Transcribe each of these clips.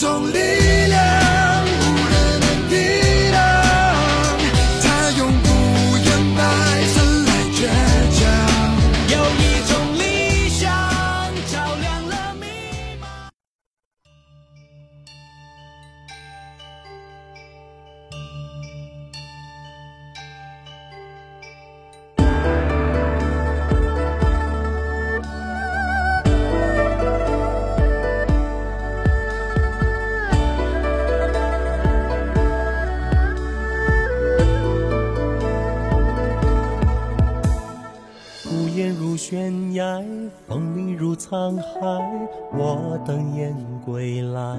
种力量。沧海，我等燕归来。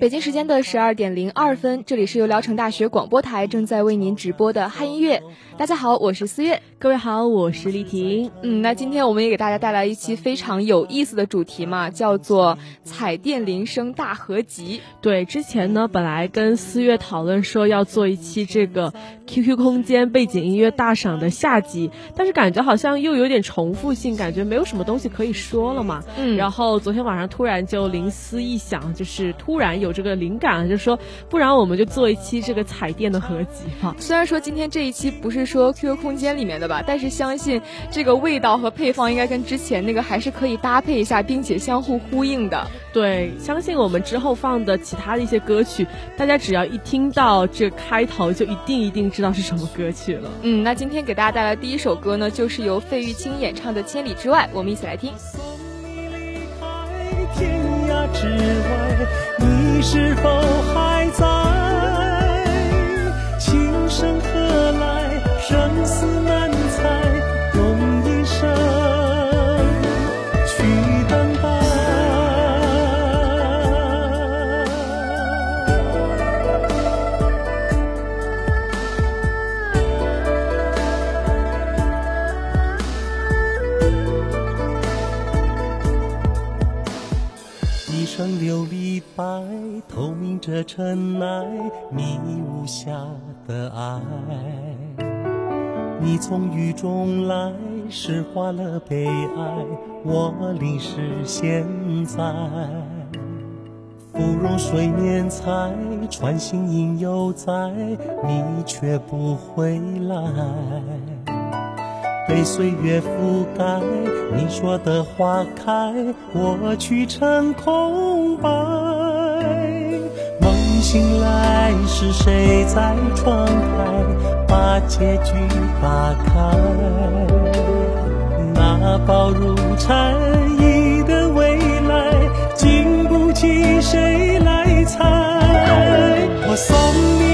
北京时间的十二点零二分，这里是由聊城大学广播台正在为您直播的汉音乐。大家好，我是思月。各位好，我是丽婷。嗯，那今天我们也给大家带来一期非常有意思的主题嘛，叫做彩电铃声大合集。对，之前呢，本来跟思月讨论说要做一期这个 QQ 空间背景音乐大赏的下集，但是感觉好像又有点重复性，感觉没有什么东西可以说了嘛。嗯，然后昨天晚上突然就灵思一想，就是突然有这个灵感，就说不然我们就做一期这个彩电的合集哈。虽然说今天这一期不是说 QQ 空间里面的吧。但是相信这个味道和配方应该跟之前那个还是可以搭配一下，并且相互呼应的。对，相信我们之后放的其他的一些歌曲，大家只要一听到这开头，就一定一定知道是什么歌曲了。嗯，那今天给大家带来第一首歌呢，就是由费玉清演唱的《千里之外》，我们一起来听。天涯之外，你是否还在？琴声何来？生死尘埃，迷雾下的爱。你从雨中来，诗化了悲哀，我淋湿现在。芙蓉水面采，穿行影犹在，你却不回来。被岁月覆盖，你说的花开，我去成空白。醒来，是谁在窗台把结局打开？那薄如蝉翼的未来，经不起谁来猜。我送你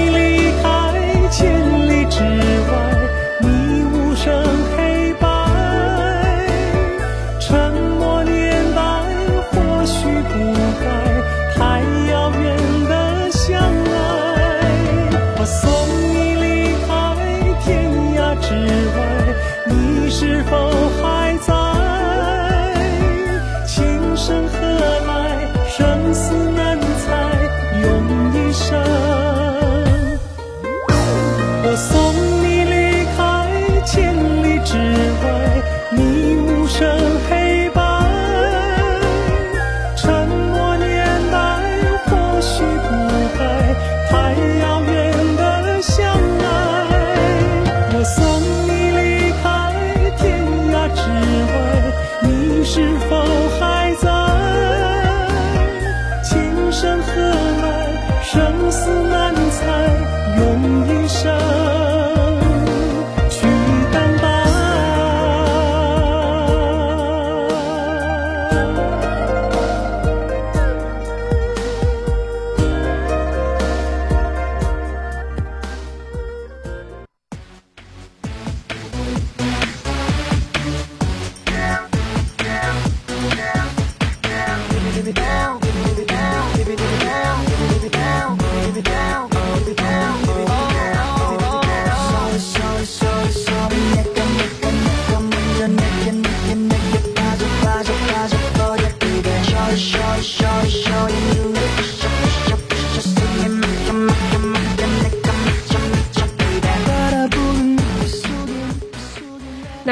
生。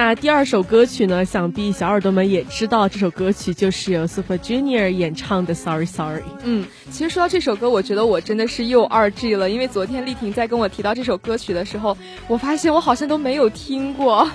那第二首歌曲呢？想必小耳朵们也知道，这首歌曲就是由 Super Junior 演唱的《Sorry Sorry》。嗯，其实说到这首歌，我觉得我真的是又二 G 了，因为昨天丽婷在跟我提到这首歌曲的时候，我发现我好像都没有听过。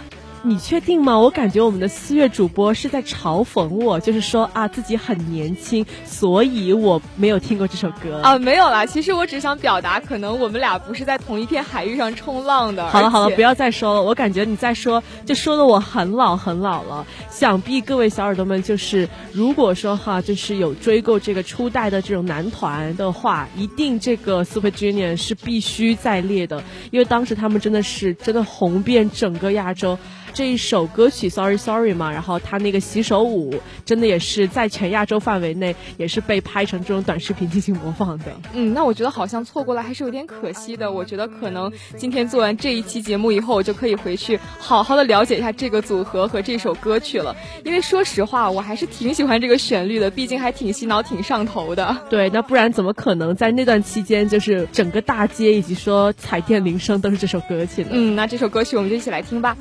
你确定吗？我感觉我们的四月主播是在嘲讽我，就是说啊自己很年轻，所以我没有听过这首歌啊。没有啦，其实我只想表达，可能我们俩不是在同一片海域上冲浪的。好了好了，不要再说了，我感觉你再说就说的我很老很老了。想必各位小耳朵们，就是如果说哈，就是有追过这个初代的这种男团的话，一定这个 Super Junior 是必须在列的，因为当时他们真的是真的红遍整个亚洲。这一首歌曲 Sorry Sorry 嘛，然后他那个洗手舞真的也是在全亚洲范围内也是被拍成这种短视频进行模仿的。嗯，那我觉得好像错过了还是有点可惜的。我觉得可能今天做完这一期节目以后，我就可以回去好好的了解一下这个组合和这首歌曲了。因为说实话，我还是挺喜欢这个旋律的，毕竟还挺洗脑、挺上头的。对，那不然怎么可能在那段期间，就是整个大街以及说彩电铃声都是这首歌曲呢？嗯，那这首歌曲我们就一起来听吧。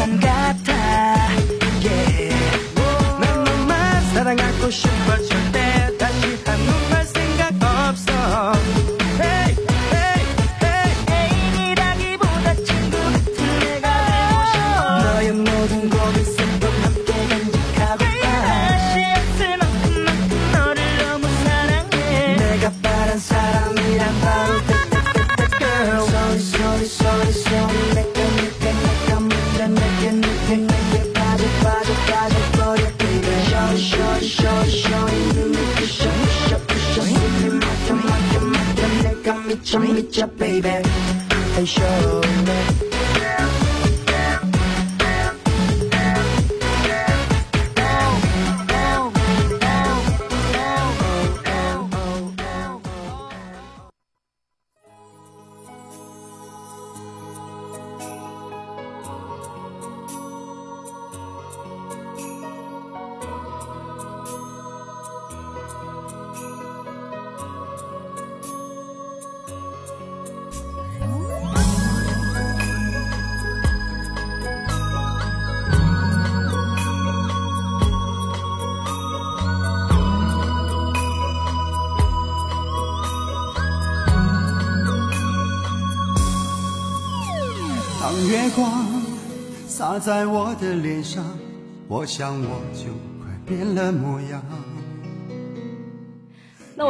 man got Show me, your baby. Hey, show. 洒在我的脸上，我想我就快变了模样。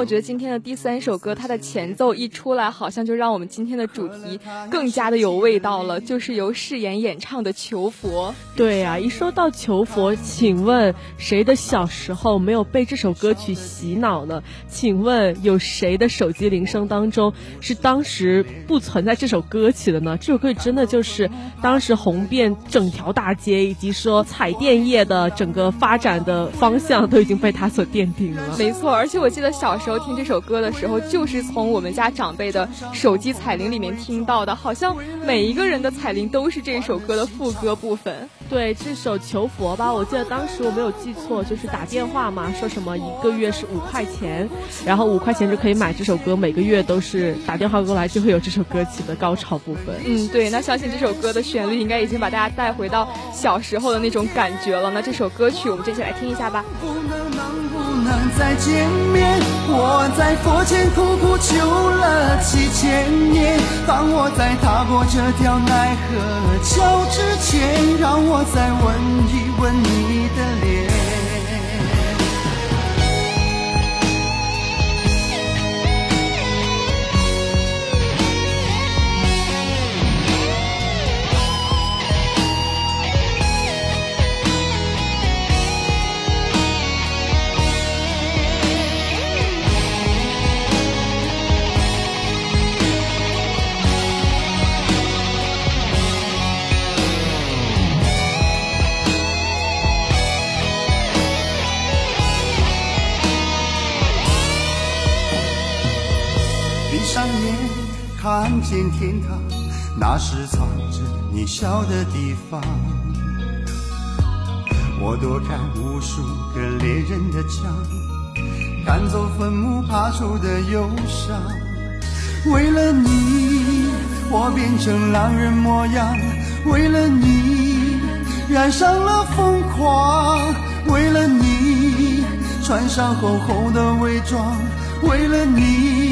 那我觉得今天的第三首歌，它的前奏一出来，好像就让我们今天的主题更加的有味道了，就是由誓言演唱的《求佛》。对呀，一说到求佛，请问谁的小时候没有被这首歌曲洗脑呢？请问有谁的手机铃声当中是当时不存在这首歌曲的呢？这首歌曲真的就是当时红遍整条大街，以及说彩电业的整个发展的方向都已经被它所奠定了。没错，而且我记得小。时候听这首歌的时候，就是从我们家长辈的手机彩铃里面听到的，好像每一个人的彩铃都是这首歌的副歌部分。对，这首求佛吧，我记得当时我没有记错，就是打电话嘛，说什么一个月是五块钱，然后五块钱就可以买这首歌，每个月都是打电话过来就会有这首歌曲的高潮部分。嗯，对，那相信这首歌的旋律应该已经把大家带回到小时候的那种感觉了。那这首歌曲我们一起来听一下吧。不能能不能再见面？我在佛前苦苦求了几千年，当我在踏过这条奈何桥之前，让我再吻一吻你的脸。上眼看见天堂，那是藏着你笑的地方。我躲开无数个猎人的枪，赶走坟墓爬出的忧伤。为了你，我变成狼人模样；为了你，染上了疯狂；为了你，穿上厚厚的伪装；为了你，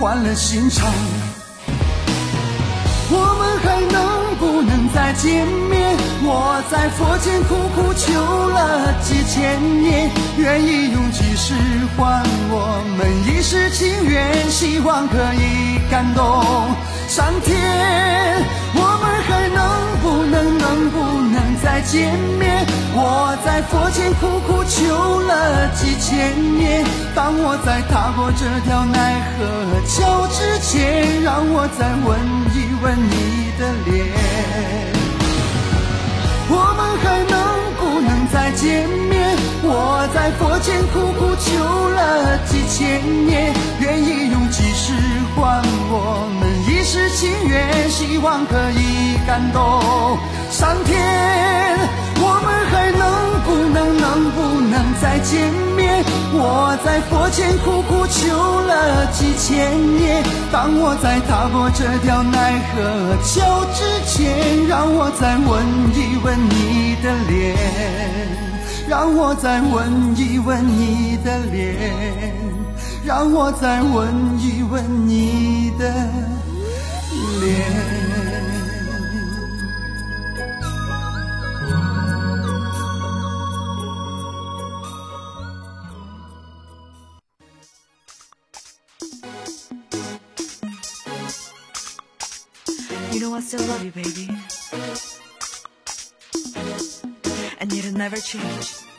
换了心肠。我们还能不能再见面？我在佛前苦苦求了几千年，愿意用几世换我们一世情缘，希望可以感动上天。我们还能不能能不能再见面？我在佛前苦苦求了几千年，当我在踏过这条奈何桥之前，让我再吻一。吻你的脸，我们还能不能再见面？我在佛前苦苦求了几千年，愿意用几世换我们一世情缘，希望可以感动上天。我们还能不能能不能再见面？我在佛前苦苦求了几千年，当我在踏过这条奈何桥之前，让我再吻一吻你的脸，让我再吻一吻你的脸，让我再吻一吻你的脸。You know I still love you, baby. And it'll never change.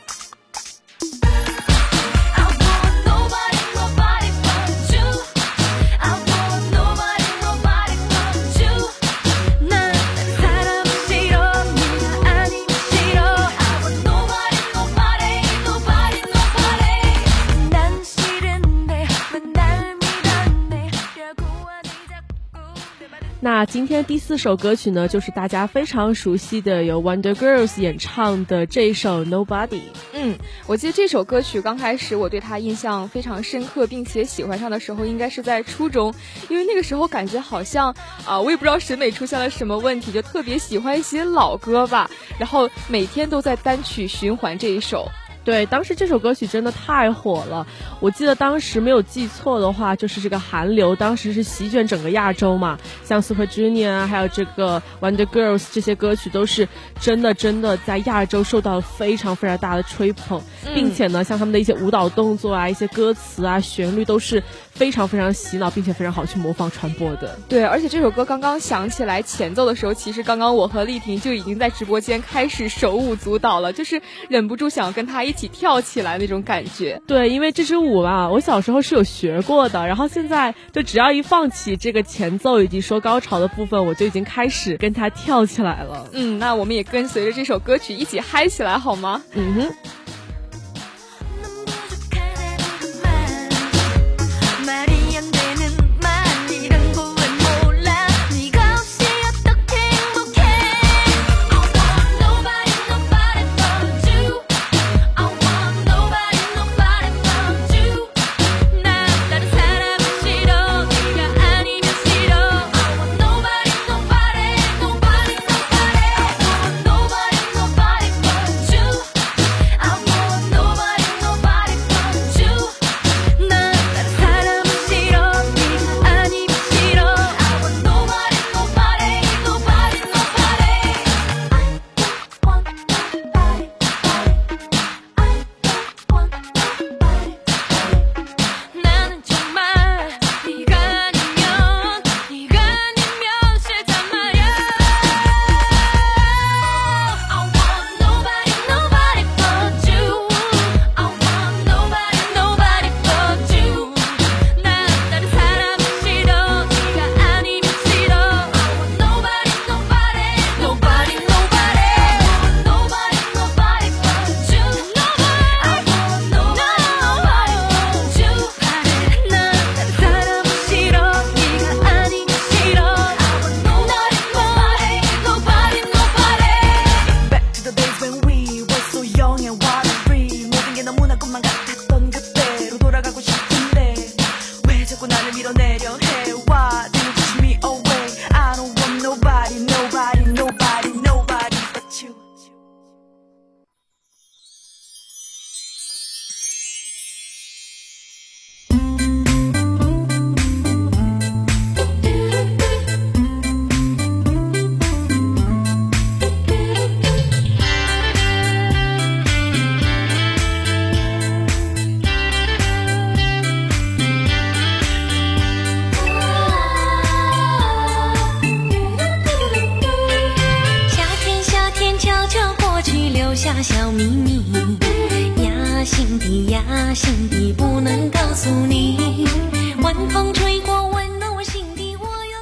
那今天第四首歌曲呢，就是大家非常熟悉的由 Wonder Girls 演唱的这一首 Nobody。嗯，我记得这首歌曲刚开始我对它印象非常深刻，并且喜欢上的时候应该是在初中，因为那个时候感觉好像啊，我也不知道审美出现了什么问题，就特别喜欢一些老歌吧，然后每天都在单曲循环这一首。对，当时这首歌曲真的太火了。我记得当时没有记错的话，就是这个韩流当时是席卷整个亚洲嘛，像 Super Junior 啊，还有这个 Wonder Girls 这些歌曲都是真的真的在亚洲受到了非常非常大的吹捧，并且呢，像他们的一些舞蹈动作啊、一些歌词啊、旋律都是非常非常洗脑，并且非常好去模仿传播的。对，而且这首歌刚刚响起来前奏的时候，其实刚刚我和丽婷就已经在直播间开始手舞足蹈了，就是忍不住想跟她一。一起跳起来那种感觉，对，因为这支舞吧，我小时候是有学过的，然后现在就只要一放起这个前奏以及说高潮的部分，我就已经开始跟它跳起来了。嗯，那我们也跟随着这首歌曲一起嗨起来好吗？嗯哼。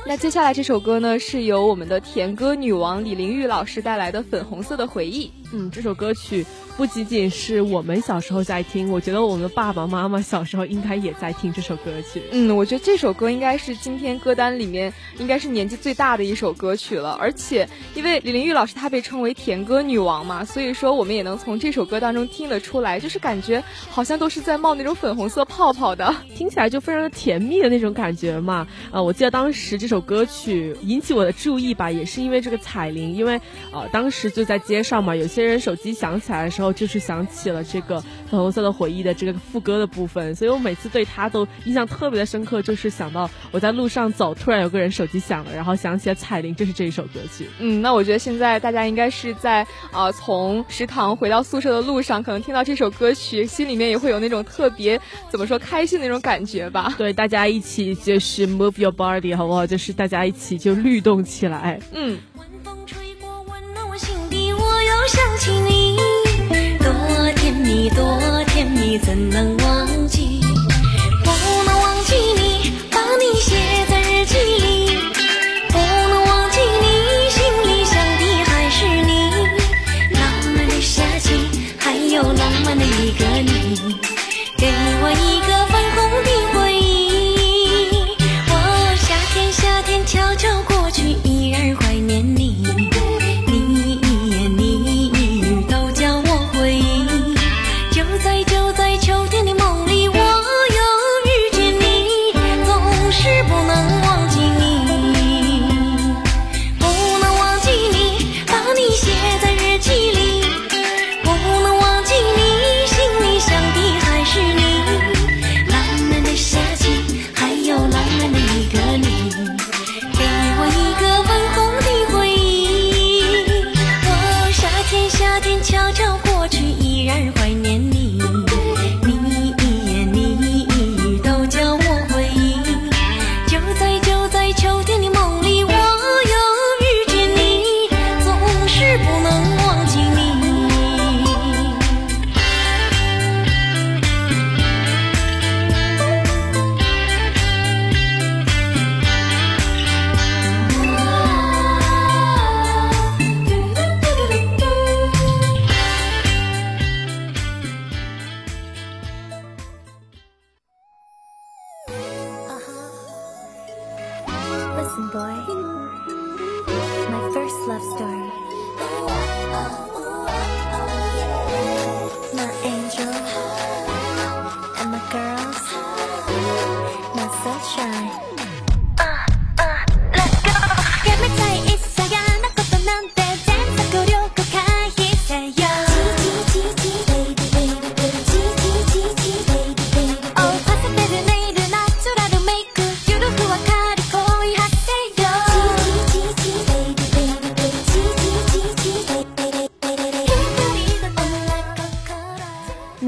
那接下来这首歌呢，是由我们的甜歌女王李玲玉老师带来的《粉红色的回忆》。嗯，这首歌曲不仅仅是我们小时候在听，我觉得我们的爸爸妈妈小时候应该也在听这首歌曲。嗯，我觉得这首歌应该是今天歌单里面应该是年纪最大的一首歌曲了。而且因为李玲玉老师她被称为甜歌女王嘛，所以说我们也能从这首歌当中听得出来，就是感觉好像都是在冒那种粉红色泡泡的，听起来就非常的甜蜜的那种感觉嘛。呃，我记得当时这首歌曲引起我的注意吧，也是因为这个彩铃，因为呃当时就在街上嘛，有些人手机响起来的时候，就是想起了这个粉红色的回忆的这个副歌的部分，所以我每次对他都印象特别的深刻，就是想到我在路上走，突然有个人手机响了，然后想起了彩铃，就是这一首歌曲。嗯，那我觉得现在大家应该是在呃从食堂回到宿舍的路上，可能听到这首歌曲，心里面也会有那种特别怎么说开心的那种感觉吧。对，大家一起就是 move your body，好不好？就是大家一起就律动起来。嗯。晚风吹过，温暖我心底，我又想起你，多甜蜜，多甜蜜，怎能忘记？不能忘记你，把你写在日记里，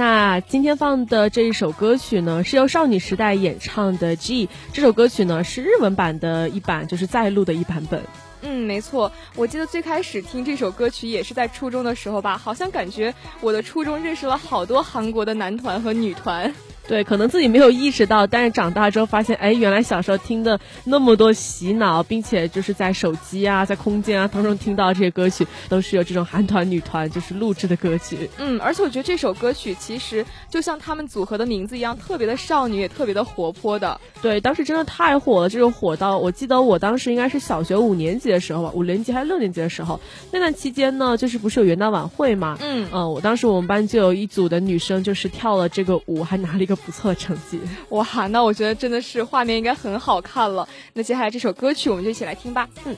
那今天放的这一首歌曲呢，是由少女时代演唱的《G》。这首歌曲呢是日文版的一版，就是再录的一版本。嗯，没错，我记得最开始听这首歌曲也是在初中的时候吧，好像感觉我的初中认识了好多韩国的男团和女团。对，可能自己没有意识到，但是长大之后发现，哎，原来小时候听的那么多洗脑，并且就是在手机啊、在空间啊当中听到这些歌曲，都是有这种韩团、女团就是录制的歌曲。嗯，而且我觉得这首歌曲其实就像他们组合的名字一样，特别的少女，也特别的活泼的。对，当时真的太火了，这种火到我记得我当时应该是小学五年级的时候吧，五年级还是六年级的时候，那段期间呢，就是不是有元旦晚会嘛？嗯呃，我当时我们班就有一组的女生就是跳了这个舞，还拿了一个不错的成绩。哇，那我觉得真的是画面应该很好看了。那接下来这首歌曲我们就一起来听吧。嗯。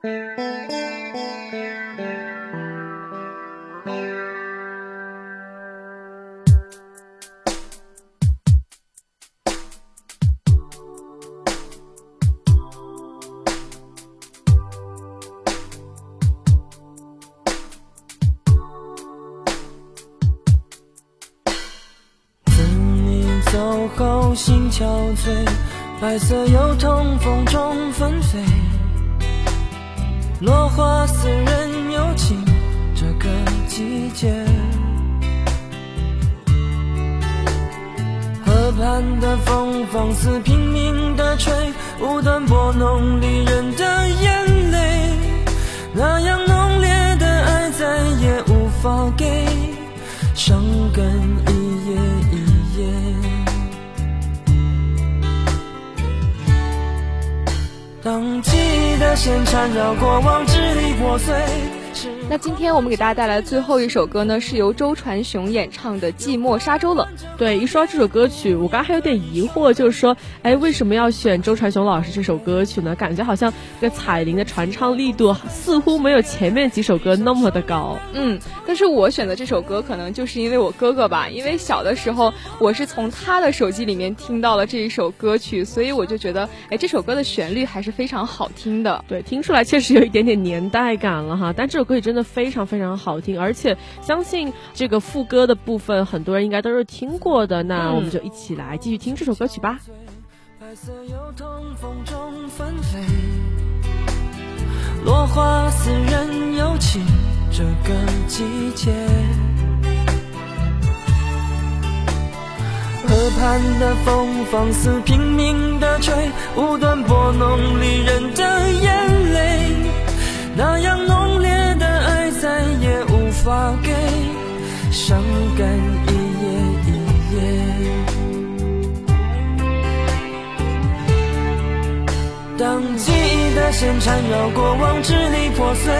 你走后心憔悴，白色油桐风中纷飞。落花似人有情，这个季节。河畔的风放肆拼命的吹，无端拨弄离人的眼泪，那样浓烈的爱再也无法给，伤根的线缠绕过往，支离破碎。那今天我们给大家带来最后一首歌呢，是由周传雄演唱的《寂寞沙洲冷》。对，一说到这首歌曲，我刚还有点疑惑，就是说，哎，为什么要选周传雄老师这首歌曲呢？感觉好像这个彩铃的传唱力度似乎没有前面几首歌那么的高。嗯，但是我选择这首歌，可能就是因为我哥哥吧，因为小的时候我是从他的手机里面听到了这一首歌曲，所以我就觉得，哎，这首歌的旋律还是非常好听的。对，听出来确实有一点点年代感了哈，但这首歌曲真的。非常非常好听，而且相信这个副歌的部分，很多人应该都是听过的。那我们就一起来继续听这首歌曲吧。落花似人有情，这个季节。河畔的风放肆拼命的吹，无端拨弄离人的眼泪，那样浓也无法给，伤感一夜一夜。当记忆的线缠绕过往，支离破碎，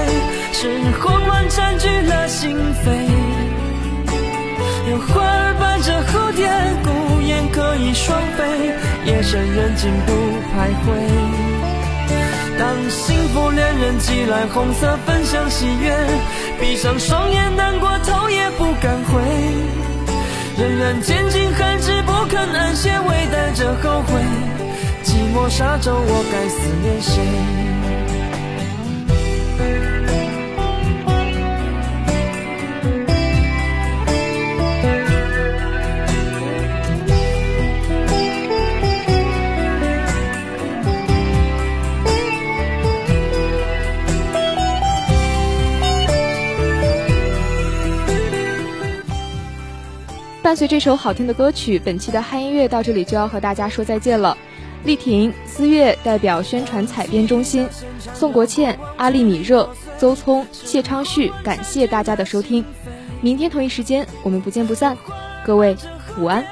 是混乱占据了心扉。有花儿伴着蝴蝶，孤雁可以双飞，夜深人静不徘徊。当幸福恋人寄来红色分享喜悦，闭上双眼难过头也不敢回，仍然坚尽寒枝不肯安歇，微带着后悔。寂寞沙洲，我该思念谁？伴随这首好听的歌曲，本期的嗨音乐到这里就要和大家说再见了。丽婷、思月代表宣传采编中心，宋国倩、阿丽米热、邹聪、谢昌旭，感谢大家的收听。明天同一时间，我们不见不散。各位午安。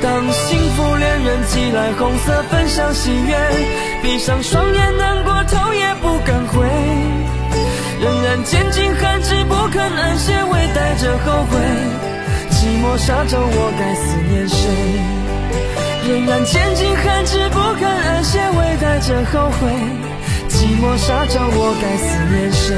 当幸福恋人寄来红色分享喜悦，闭上双眼难过头也不敢回。仍然坚尽寒枝不肯安歇，微带着后悔。寂寞沙洲，我该思念谁？仍然坚尽寒枝不肯安歇，微带着后悔。寂寞沙洲，我该思念谁？